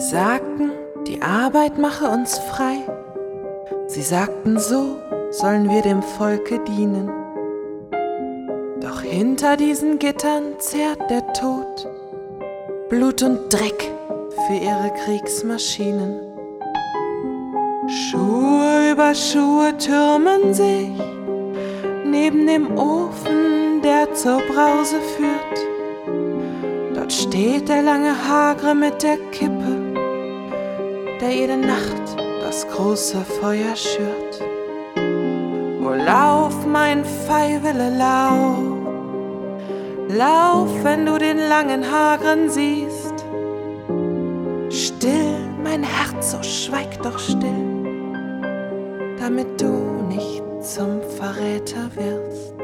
sagten, die Arbeit mache uns frei. Sie sagten, so sollen wir dem Volke dienen. Doch hinter diesen Gittern zehrt der Tod Blut und Dreck für ihre Kriegsmaschinen. Schuhe über Schuhe türmen sich neben dem Ofen, der zur Brause führt. Dort steht der lange Hagre mit der Kippe, der jede Nacht das große Feuer schürt. O lauf, mein Pfeiwille, lauf, lauf, wenn du den langen Hagren siehst. Still, mein Herz, so schweig doch still, damit du nicht zum Verräter wirst.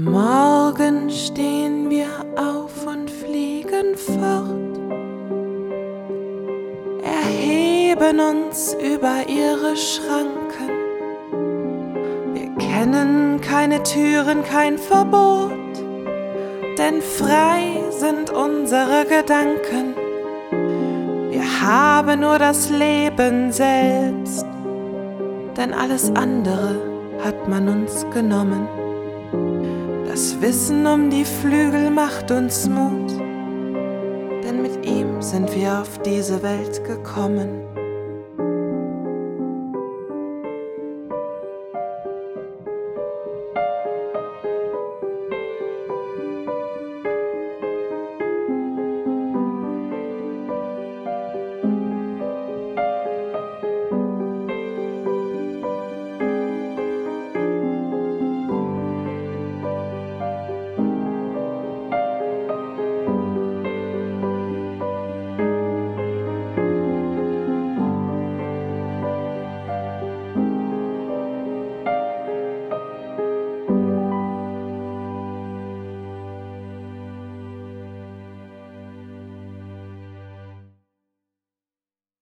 Morgen stehen wir auf und fliegen fort, erheben uns über ihre Schranken. Wir kennen keine Türen, kein Verbot, denn frei sind unsere Gedanken. Wir haben nur das Leben selbst, denn alles andere hat man uns genommen. Das Wissen um die Flügel macht uns Mut, denn mit ihm sind wir auf diese Welt gekommen.